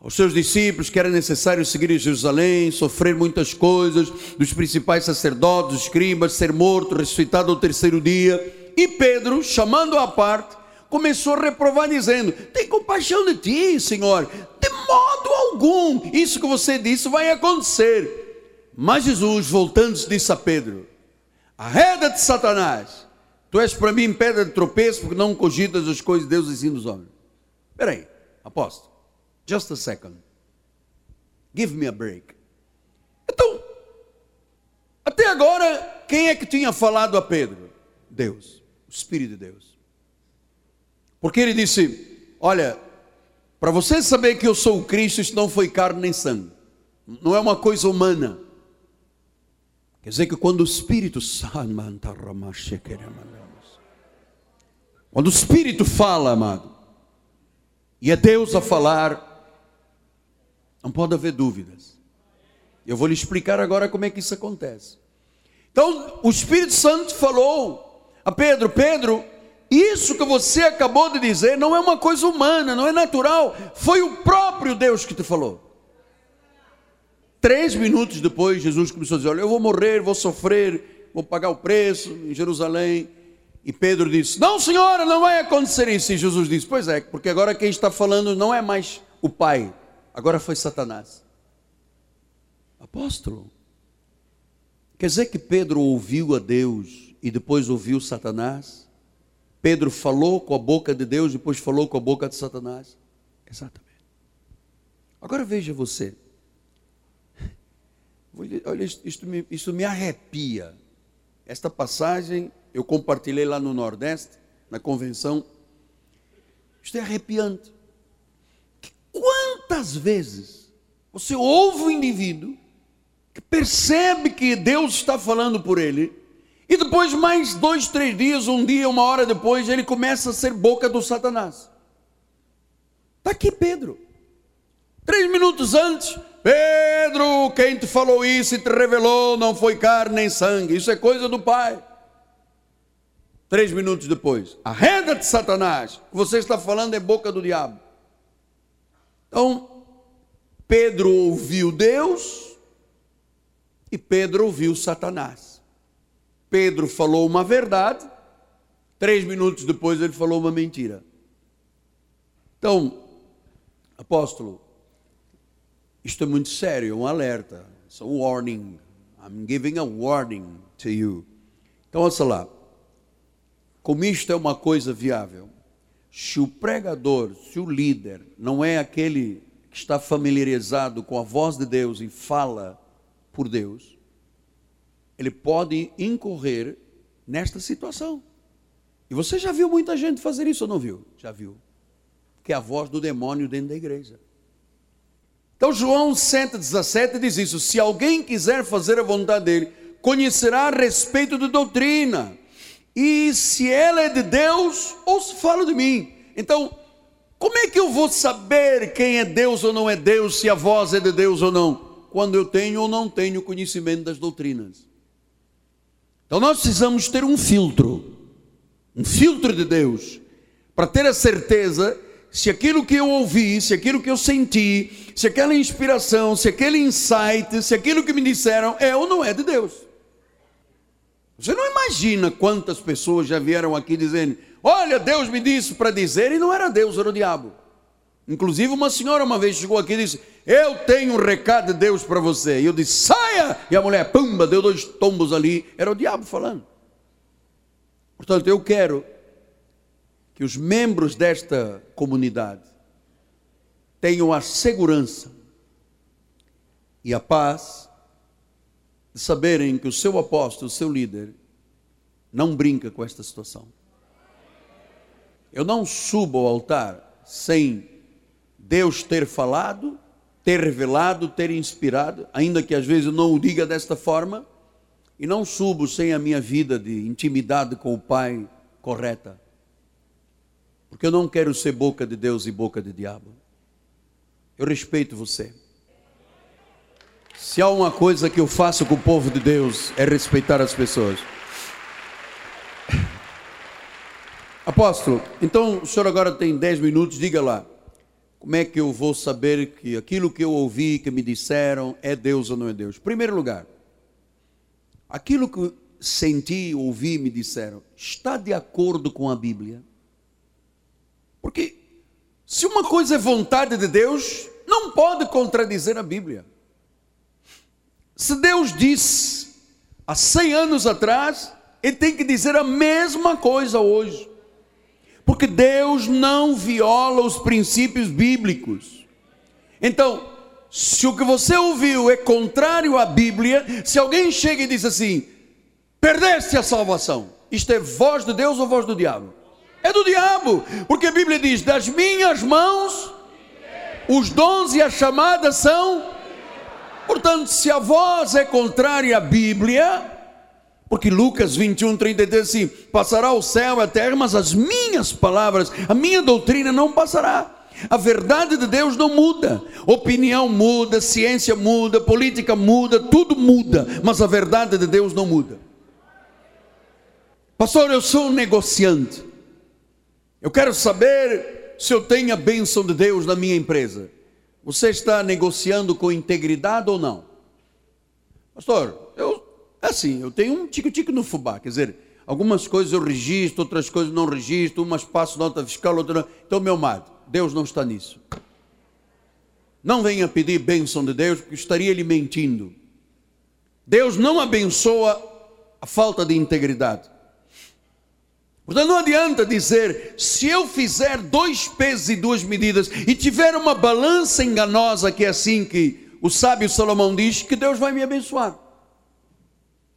aos seus discípulos que era necessário seguir em Jerusalém, sofrer muitas coisas, dos principais sacerdotes, escribas, ser morto, ressuscitado ao terceiro dia. E Pedro, chamando-o à parte, começou a reprovar, dizendo: Tem compaixão de ti, Senhor, de modo algum, isso que você disse vai acontecer. Mas Jesus, voltando-se, disse a Pedro: Arreda-te, Satanás, tu és para mim pedra de tropeço, porque não cogitas as coisas de Deus ensina os homens. Espera aí, apóstolo. Just a second. Give me a break. Então, até agora, quem é que tinha falado a Pedro? Deus, o Espírito de Deus. Porque ele disse: Olha, para você saber que eu sou o Cristo, isso não foi carne nem sangue, não é uma coisa humana. Quer dizer que quando o Espírito quando o Espírito fala, amado, e é Deus a falar, não pode haver dúvidas. Eu vou lhe explicar agora como é que isso acontece. Então, o Espírito Santo falou a Pedro: Pedro, isso que você acabou de dizer não é uma coisa humana, não é natural, foi o próprio Deus que te falou. Três minutos depois, Jesus começou a dizer: Olha, eu vou morrer, vou sofrer, vou pagar o preço em Jerusalém. E Pedro disse: Não, senhora, não vai acontecer isso. E Jesus disse: Pois é, porque agora quem está falando não é mais o Pai, agora foi Satanás. Apóstolo, quer dizer que Pedro ouviu a Deus e depois ouviu Satanás? Pedro falou com a boca de Deus, e depois falou com a boca de Satanás? Exatamente. Agora veja você. Olha, isto me, isto me arrepia. Esta passagem eu compartilhei lá no Nordeste, na convenção. Isto é arrepiante. Quantas vezes você ouve um indivíduo que percebe que Deus está falando por ele, e depois, mais dois, três dias, um dia, uma hora depois, ele começa a ser boca do Satanás. Está aqui Pedro. Três minutos antes, Pedro, quem te falou isso e te revelou não foi carne nem sangue, isso é coisa do Pai. Três minutos depois, arreda-te, Satanás, o que você está falando é boca do diabo. Então, Pedro ouviu Deus e Pedro ouviu Satanás. Pedro falou uma verdade, três minutos depois ele falou uma mentira. Então, apóstolo, isto é muito sério, é um alerta, é um warning. I'm giving a warning to you. Então, ouça lá. Como isto é uma coisa viável, se o pregador, se o líder não é aquele que está familiarizado com a voz de Deus e fala por Deus, ele pode incorrer nesta situação. E você já viu muita gente fazer isso ou não viu? Já viu. Que é a voz do demônio dentro da igreja. Então João 7,17 diz isso: se alguém quiser fazer a vontade dele, conhecerá a respeito de doutrina e se ela é de Deus ou se fala de mim. Então, como é que eu vou saber quem é Deus ou não é Deus, se a voz é de Deus ou não? Quando eu tenho ou não tenho conhecimento das doutrinas. Então nós precisamos ter um filtro, um filtro de Deus, para ter a certeza se aquilo que eu ouvi, se aquilo que eu senti, se aquela inspiração, se aquele insight, se aquilo que me disseram é ou não é de Deus. Você não imagina quantas pessoas já vieram aqui dizendo: Olha, Deus me disse para dizer, e não era Deus, era o diabo. Inclusive, uma senhora uma vez chegou aqui e disse: Eu tenho um recado de Deus para você. E eu disse: Saia! E a mulher, pumba, deu dois tombos ali. Era o diabo falando. Portanto, eu quero que os membros desta comunidade tenham a segurança e a paz de saberem que o seu apóstolo, o seu líder, não brinca com esta situação. Eu não subo ao altar sem Deus ter falado, ter revelado, ter inspirado, ainda que às vezes eu não o diga desta forma, e não subo sem a minha vida de intimidade com o Pai correta. Porque eu não quero ser boca de Deus e boca de diabo. Eu respeito você. Se há uma coisa que eu faço com o povo de Deus é respeitar as pessoas. Apóstolo, então o senhor agora tem 10 minutos, diga lá. Como é que eu vou saber que aquilo que eu ouvi, que me disseram, é Deus ou não é Deus? Primeiro lugar, aquilo que senti, ouvi, me disseram, está de acordo com a Bíblia? Porque se uma coisa é vontade de Deus, não pode contradizer a Bíblia. Se Deus disse há 100 anos atrás, Ele tem que dizer a mesma coisa hoje. Porque Deus não viola os princípios bíblicos. Então, se o que você ouviu é contrário à Bíblia, se alguém chega e diz assim: perdeste a salvação, isto é voz de Deus ou voz do diabo? É do diabo, porque a Bíblia diz: das minhas mãos os dons e as chamadas são. Portanto, se a voz é contrária à Bíblia, porque Lucas 21, 33 assim: passará o céu e a terra, mas as minhas palavras, a minha doutrina não passará. A verdade de Deus não muda, opinião muda, ciência muda, política muda, tudo muda, mas a verdade de Deus não muda. Pastor, eu sou um negociante. Eu quero saber se eu tenho a bênção de Deus na minha empresa. Você está negociando com integridade ou não? Pastor, eu assim, eu tenho um tico-tico no fubá, quer dizer, algumas coisas eu registro, outras coisas não registro, umas passo nota fiscal, outras não. Então, meu amado, Deus não está nisso. Não venha pedir bênção de Deus, porque estaria lhe mentindo. Deus não abençoa a falta de integridade. Portanto, não adianta dizer, se eu fizer dois pesos e duas medidas e tiver uma balança enganosa, que é assim que o sábio Salomão diz, que Deus vai me abençoar.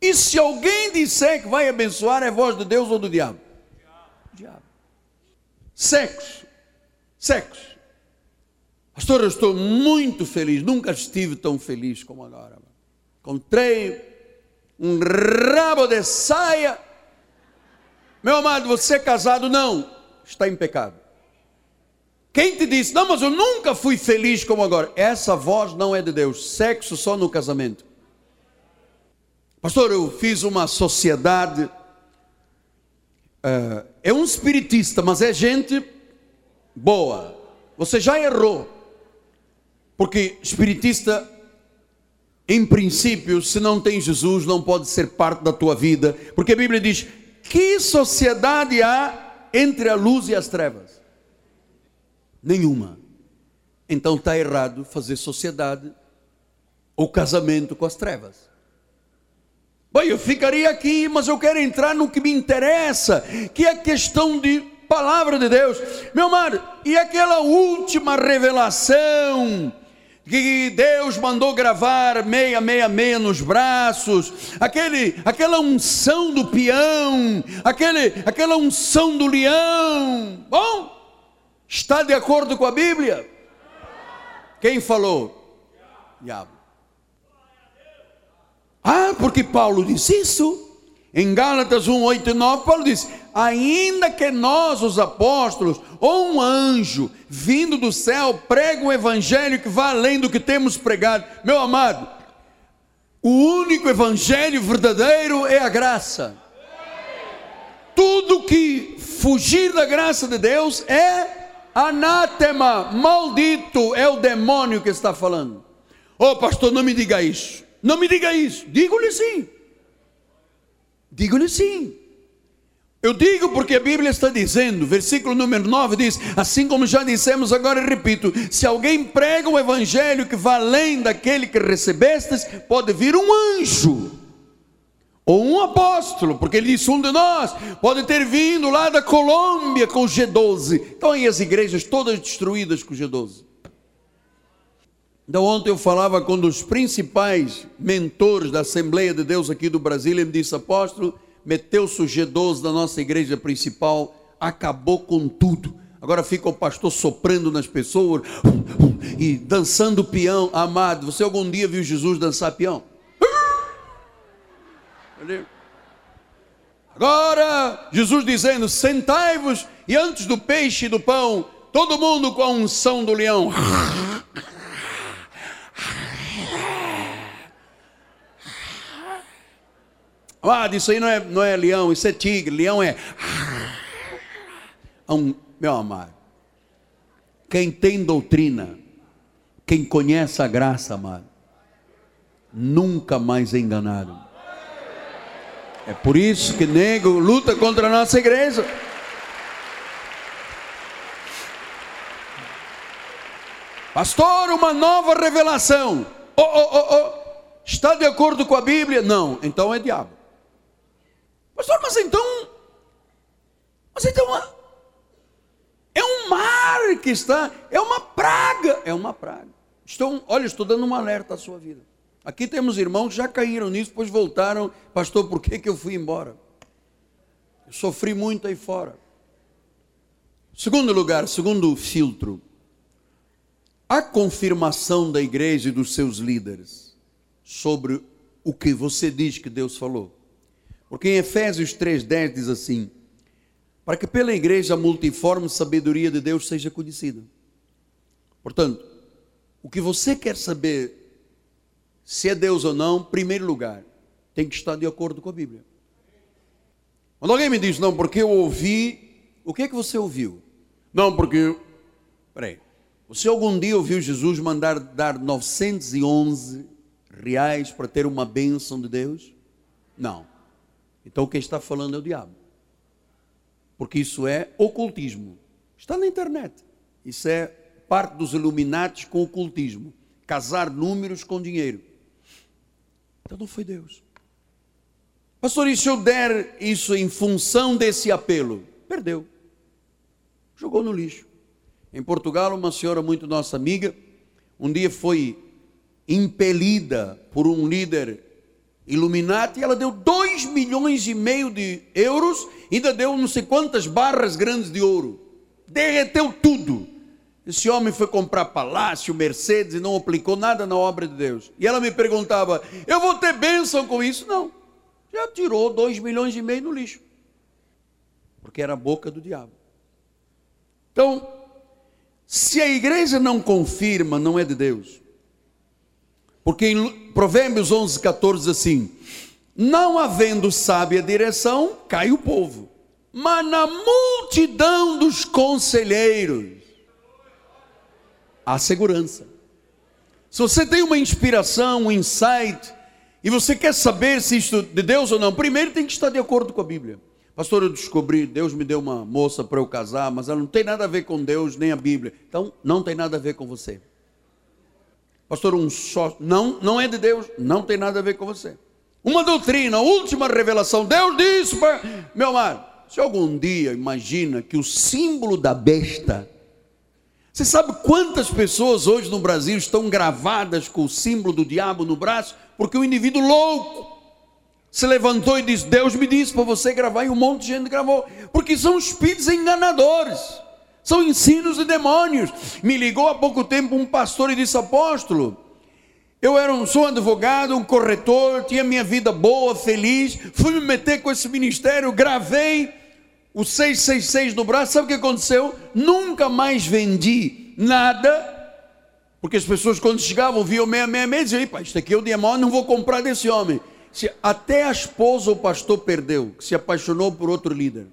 E se alguém disser que vai abençoar, é voz de Deus ou do diabo? Diabo. Sexo. Sexo. Pastor, eu estou muito feliz, nunca estive tão feliz como agora. Encontrei um rabo de saia meu amado, você é casado? Não, está em pecado. Quem te disse, não, mas eu nunca fui feliz como agora? Essa voz não é de Deus. Sexo só no casamento. Pastor, eu fiz uma sociedade. Uh, é um espiritista, mas é gente boa. Você já errou. Porque espiritista, em princípio, se não tem Jesus, não pode ser parte da tua vida. Porque a Bíblia diz: que sociedade há entre a luz e as trevas? Nenhuma. Então está errado fazer sociedade ou casamento com as trevas. Bom, eu ficaria aqui, mas eu quero entrar no que me interessa, que é a questão de palavra de Deus. Meu amado, e aquela última revelação que Deus mandou gravar meia, meia, meia nos braços, aquele, aquela unção do peão, aquele, aquela unção do leão. Bom, está de acordo com a Bíblia? Quem falou? Diabo. Ah, porque Paulo disse isso. Em Gálatas 1, 8 e 9, Paulo diz: Ainda que nós, os apóstolos, ou um anjo vindo do céu, prega um evangelho que vai além do que temos pregado, meu amado, o único evangelho verdadeiro é a graça. Tudo que fugir da graça de Deus é anátema, maldito, é o demônio que está falando. Oh, pastor, não me diga isso. Não me diga isso. Digo-lhe sim. Digo-lhe sim. Eu digo porque a Bíblia está dizendo, versículo número 9 diz: Assim como já dissemos, agora repito: se alguém prega o evangelho que vai além daquele que recebestes, pode vir um anjo, ou um apóstolo, porque ele disse um de nós, pode ter vindo lá da Colômbia com o G12. Então aí as igrejas todas destruídas com o G12. Então, ontem eu falava com um dos principais mentores da Assembleia de Deus aqui do Brasil, ele me disse: Apóstolo, meteu-se o G12 da nossa igreja principal, acabou com tudo. Agora fica o pastor soprando nas pessoas e dançando peão. Amado, você algum dia viu Jesus dançar peão? Agora, Jesus dizendo: Sentai-vos e antes do peixe e do pão, todo mundo com a unção do leão. Ah, isso aí não é, não é leão, isso é tigre. Leão é. Um, meu amado, quem tem doutrina, quem conhece a graça, amado, nunca mais é enganado. É por isso que nego luta contra a nossa igreja. Pastor, uma nova revelação. Oh, oh, oh, oh. Está de acordo com a Bíblia? Não, então é diabo. Pastor, mas então. Mas então. É um mar que está. É uma praga. É uma praga. Estou, olha, estou dando um alerta à sua vida. Aqui temos irmãos que já caíram nisso, depois voltaram. Pastor, por que, que eu fui embora? Eu sofri muito aí fora. Segundo lugar, segundo filtro, a confirmação da igreja e dos seus líderes sobre o que você diz que Deus falou. Porque em Efésios 3,10 diz assim: para que pela igreja a multiforme sabedoria de Deus seja conhecida. Portanto, o que você quer saber se é Deus ou não, em primeiro lugar, tem que estar de acordo com a Bíblia. Quando alguém me diz, não, porque eu ouvi, o que é que você ouviu? Não, porque. Peraí. Você algum dia ouviu Jesus mandar dar 911 reais para ter uma bênção de Deus? Não. Então quem está falando é o diabo. Porque isso é ocultismo. Está na internet. Isso é parte dos iluminatis com ocultismo. Casar números com dinheiro. Então não foi Deus. Pastor, e se eu der isso em função desse apelo? Perdeu. Jogou no lixo. Em Portugal, uma senhora muito nossa amiga, um dia foi impelida por um líder Illuminati, ela deu 2 milhões e meio de euros, ainda deu não sei quantas barras grandes de ouro. Derreteu tudo. Esse homem foi comprar palácio, Mercedes e não aplicou nada na obra de Deus. E ela me perguntava: Eu vou ter bênção com isso? Não. Já tirou 2 milhões e meio no lixo. Porque era a boca do diabo. Então, se a igreja não confirma, não é de Deus. Porque em Provérbios 11, 14 diz assim: Não havendo sábia direção, cai o povo, mas na multidão dos conselheiros há segurança. Se você tem uma inspiração, um insight, e você quer saber se isto é de Deus ou não, primeiro tem que estar de acordo com a Bíblia. Pastor, eu descobri, Deus me deu uma moça para eu casar, mas ela não tem nada a ver com Deus nem a Bíblia. Então, não tem nada a ver com você. Pastor, um só. Não, não é de Deus, não tem nada a ver com você. Uma doutrina, última revelação. Deus disse para. Meu amado, se algum dia imagina que o símbolo da besta. Você sabe quantas pessoas hoje no Brasil estão gravadas com o símbolo do diabo no braço? Porque o indivíduo louco se levantou e disse: Deus me disse para você gravar, e um monte de gente gravou. Porque são espíritos enganadores são ensinos de demônios. Me ligou há pouco tempo um pastor e disse: Apóstolo, eu era um, sou advogado, um corretor, tinha minha vida boa, feliz, fui me meter com esse ministério, gravei o 666 no braço, sabe o que aconteceu? Nunca mais vendi nada, porque as pessoas quando chegavam viam 666 diziam, pá, isto aqui é o demônio, não vou comprar desse homem. Até a esposa o pastor perdeu, que se apaixonou por outro líder.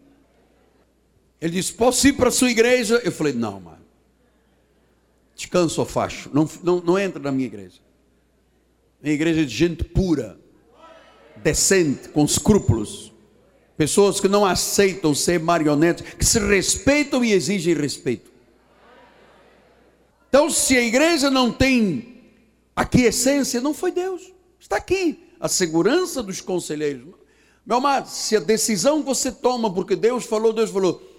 Ele disse: Posso ir para a sua igreja? Eu falei: Não, mano. Descanso ou facho. Não, não, não entra na minha igreja. Minha igreja é de gente pura, decente, com escrúpulos. Pessoas que não aceitam ser marionetes, que se respeitam e exigem respeito. Então, se a igreja não tem aqui essência, não foi Deus. Está aqui a segurança dos conselheiros. Meu amado, se a decisão você toma porque Deus falou, Deus falou,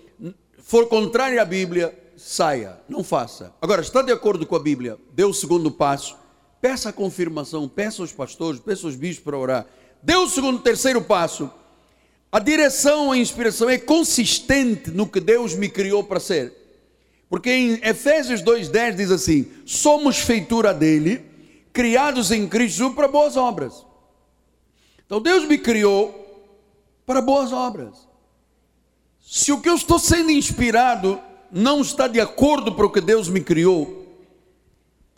for contrário à Bíblia, saia, não faça. Agora, está de acordo com a Bíblia, dê o segundo passo, peça a confirmação, peça aos pastores, peça aos bispos para orar. Dê o segundo, terceiro passo. A direção, a inspiração é consistente no que Deus me criou para ser. Porque em Efésios 2,10 diz assim: somos feitura dele, criados em Cristo para boas obras. Então Deus me criou para boas obras. Se o que eu estou sendo inspirado não está de acordo para o que Deus me criou,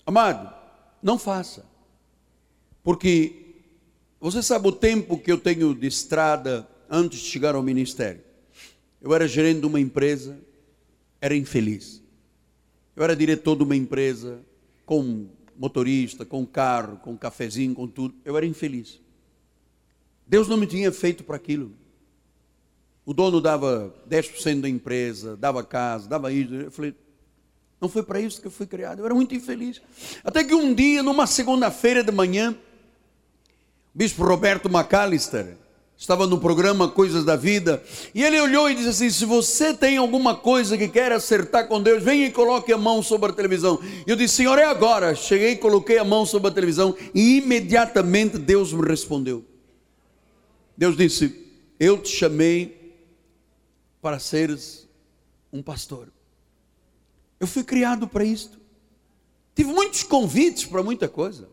amado, não faça. Porque você sabe o tempo que eu tenho de estrada antes de chegar ao ministério. Eu era gerente de uma empresa, era infeliz. Eu era diretor de uma empresa, com motorista, com carro, com cafezinho, com tudo. Eu era infeliz. Deus não me tinha feito para aquilo. O dono dava 10% da empresa, dava casa, dava isso. Eu falei, não foi para isso que eu fui criado. Eu era muito infeliz. Até que um dia, numa segunda-feira de manhã, o bispo Roberto McAllister estava no programa Coisas da Vida, e ele olhou e disse assim: Se você tem alguma coisa que quer acertar com Deus, venha e coloque a mão sobre a televisão. E eu disse: Senhor, é agora. Cheguei, coloquei a mão sobre a televisão, e imediatamente Deus me respondeu. Deus disse: Eu te chamei para seres um pastor. Eu fui criado para isto. Tive muitos convites para muita coisa.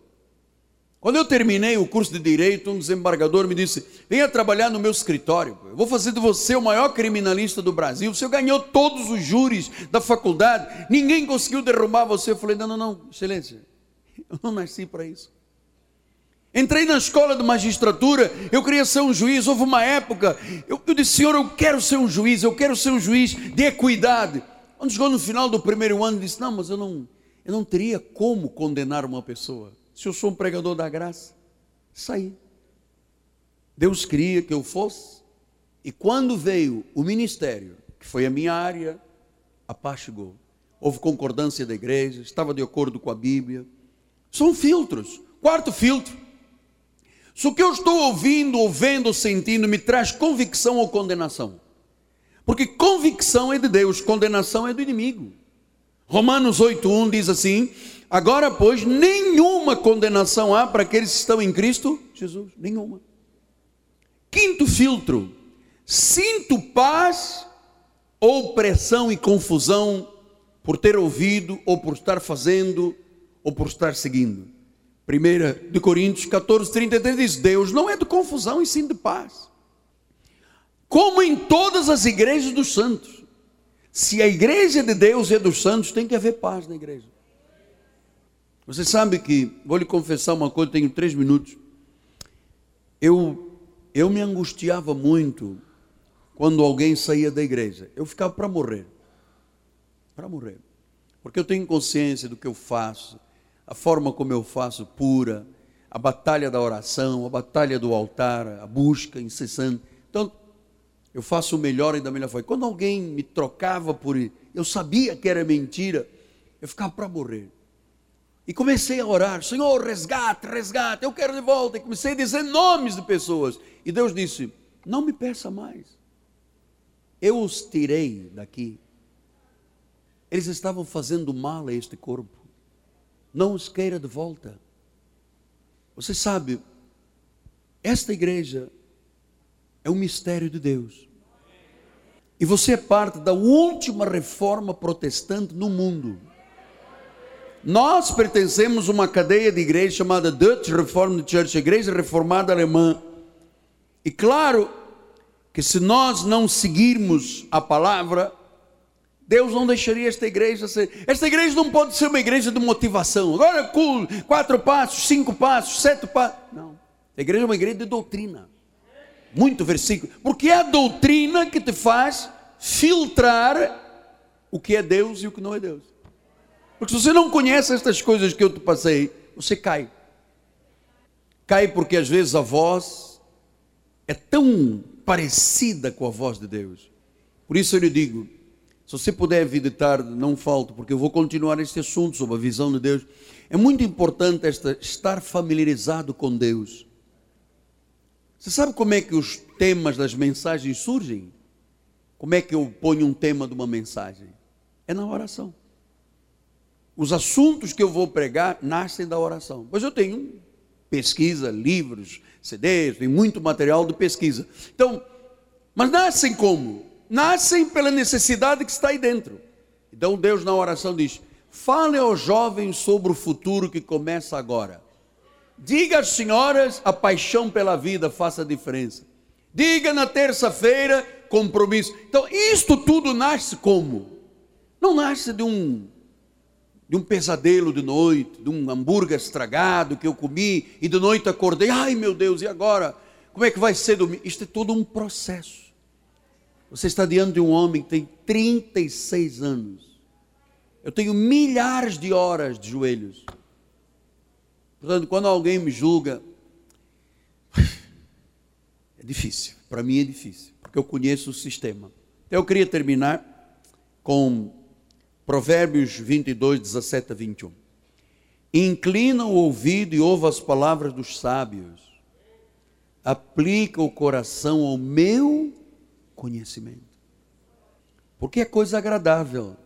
Quando eu terminei o curso de direito, um desembargador me disse: Venha trabalhar no meu escritório. Eu vou fazer de você o maior criminalista do Brasil. Você ganhou todos os júris da faculdade. Ninguém conseguiu derrubar você. Eu falei: Não, não, não, excelência. Eu não nasci para isso. Entrei na escola de magistratura, eu queria ser um juiz. Houve uma época, eu, eu disse, Senhor, eu quero ser um juiz, eu quero ser um juiz de equidade. Quando chegou no final do primeiro ano, disse: Não, mas eu não, eu não teria como condenar uma pessoa. Se eu sou um pregador da graça, saí. Deus queria que eu fosse. E quando veio o ministério, que foi a minha área, a paz chegou. Houve concordância da igreja, estava de acordo com a Bíblia. São filtros. Quarto filtro. Se o que eu estou ouvindo, ou vendo, sentindo me traz convicção ou condenação. Porque convicção é de Deus, condenação é do inimigo. Romanos 8:1 diz assim: Agora, pois, nenhuma condenação há para aqueles que estão em Cristo Jesus, nenhuma. Quinto filtro: sinto paz ou pressão e confusão por ter ouvido ou por estar fazendo ou por estar seguindo. 1 de Coríntios 14, 33 diz: Deus não é de confusão e sim de paz. Como em todas as igrejas dos santos. Se a igreja de Deus é dos santos, tem que haver paz na igreja. Você sabe que, vou lhe confessar uma coisa, tenho três minutos. Eu, eu me angustiava muito quando alguém saía da igreja. Eu ficava para morrer. Para morrer. Porque eu tenho consciência do que eu faço a forma como eu faço pura, a batalha da oração, a batalha do altar, a busca incessante. Então, eu faço o melhor e da melhor forma. Quando alguém me trocava por. Eu sabia que era mentira, eu ficava para morrer. E comecei a orar: Senhor, resgate, resgate, eu quero de volta. E comecei a dizer nomes de pessoas. E Deus disse: Não me peça mais. Eu os tirei daqui. Eles estavam fazendo mal a este corpo não os queira de volta. Você sabe, esta igreja é um mistério de Deus. E você é parte da última reforma protestante no mundo. Nós pertencemos a uma cadeia de igreja chamada Dutch Reformed Church, Igreja Reformada Alemã. E claro que se nós não seguirmos a palavra, Deus não deixaria esta igreja ser. Esta igreja não pode ser uma igreja de motivação. Agora, quatro passos, cinco passos, sete passos. Não. A igreja é uma igreja de doutrina. Muito versículo. Porque é a doutrina que te faz filtrar o que é Deus e o que não é Deus. Porque se você não conhece estas coisas que eu te passei, você cai. Cai porque às vezes a voz é tão parecida com a voz de Deus. Por isso eu lhe digo, se você puder vir de tarde, não falta, porque eu vou continuar este assunto sobre a visão de Deus. É muito importante esta, estar familiarizado com Deus. Você sabe como é que os temas das mensagens surgem? Como é que eu ponho um tema de uma mensagem? É na oração. Os assuntos que eu vou pregar nascem da oração. Pois eu tenho pesquisa, livros, CDs, tem muito material de pesquisa. Então, mas nascem como? Nascem pela necessidade que está aí dentro. Então Deus na oração diz: fale aos jovens sobre o futuro que começa agora. Diga às senhoras a paixão pela vida faça a diferença. Diga na terça-feira compromisso. Então, isto tudo nasce como? Não nasce de um de um pesadelo de noite, de um hambúrguer estragado que eu comi e de noite acordei, ai meu Deus, e agora? Como é que vai ser domingo? Isto é todo um processo. Você está diante de um homem que tem 36 anos. Eu tenho milhares de horas de joelhos. Portanto, quando alguém me julga, é difícil. Para mim é difícil, porque eu conheço o sistema. Então, eu queria terminar com Provérbios 22, 17 a 21. Inclina o ouvido e ouve as palavras dos sábios. Aplica o coração ao meu conhecimento. Porque é coisa agradável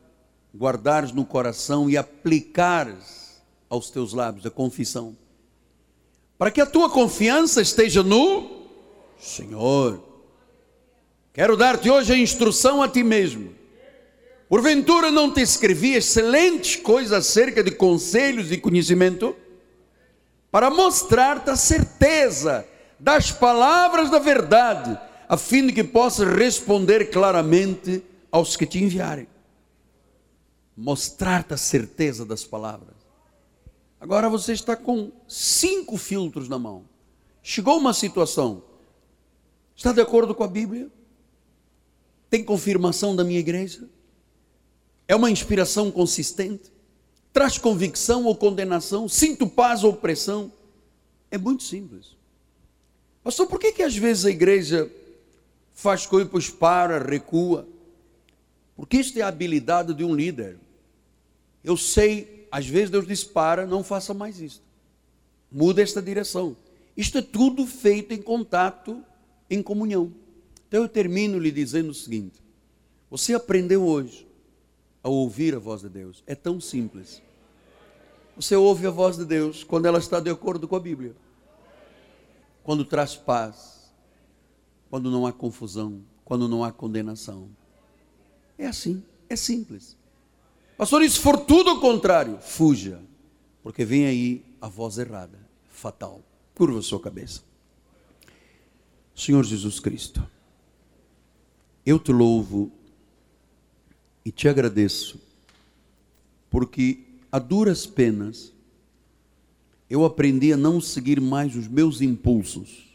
guardares no coração e aplicares aos teus lábios a confissão. Para que a tua confiança esteja no Senhor. Quero dar-te hoje a instrução a ti mesmo Porventura não te escrevi excelentes coisas acerca de conselhos e conhecimento? Para mostrar-te a certeza das palavras da verdade, a fim de que possas responder claramente aos que te enviarem. Mostrar-te a certeza das palavras. Agora você está com cinco filtros na mão. Chegou uma situação. Está de acordo com a Bíblia? Tem confirmação da minha igreja? É uma inspiração consistente? Traz convicção ou condenação? Sinto paz ou pressão? É muito simples. Pastor, por que, que às vezes a igreja faz coisa, depois para, recua? Porque isto é a habilidade de um líder. Eu sei, às vezes Deus diz: para, não faça mais isto. Muda esta direção. Isto é tudo feito em contato, em comunhão. Então eu termino lhe dizendo o seguinte: você aprendeu hoje a ouvir a voz de Deus. É tão simples. Você ouve a voz de Deus quando ela está de acordo com a Bíblia. Quando traz paz, quando não há confusão, quando não há condenação. É assim, é simples. Pastor, se for tudo o contrário, fuja, porque vem aí a voz errada, fatal. Curva sua cabeça. Senhor Jesus Cristo, eu te louvo e te agradeço, porque a duras penas eu aprendi a não seguir mais os meus impulsos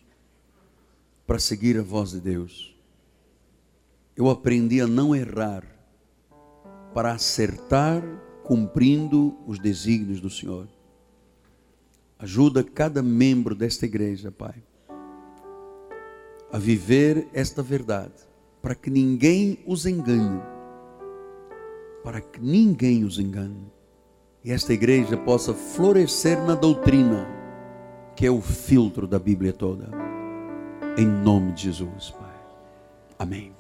para seguir a voz de Deus. Eu aprendi a não errar para acertar cumprindo os desígnios do Senhor. Ajuda cada membro desta igreja, Pai, a viver esta verdade, para que ninguém os engane para que ninguém os engane. E esta igreja possa florescer na doutrina, que é o filtro da Bíblia toda. Em nome de Jesus, Pai. Amém.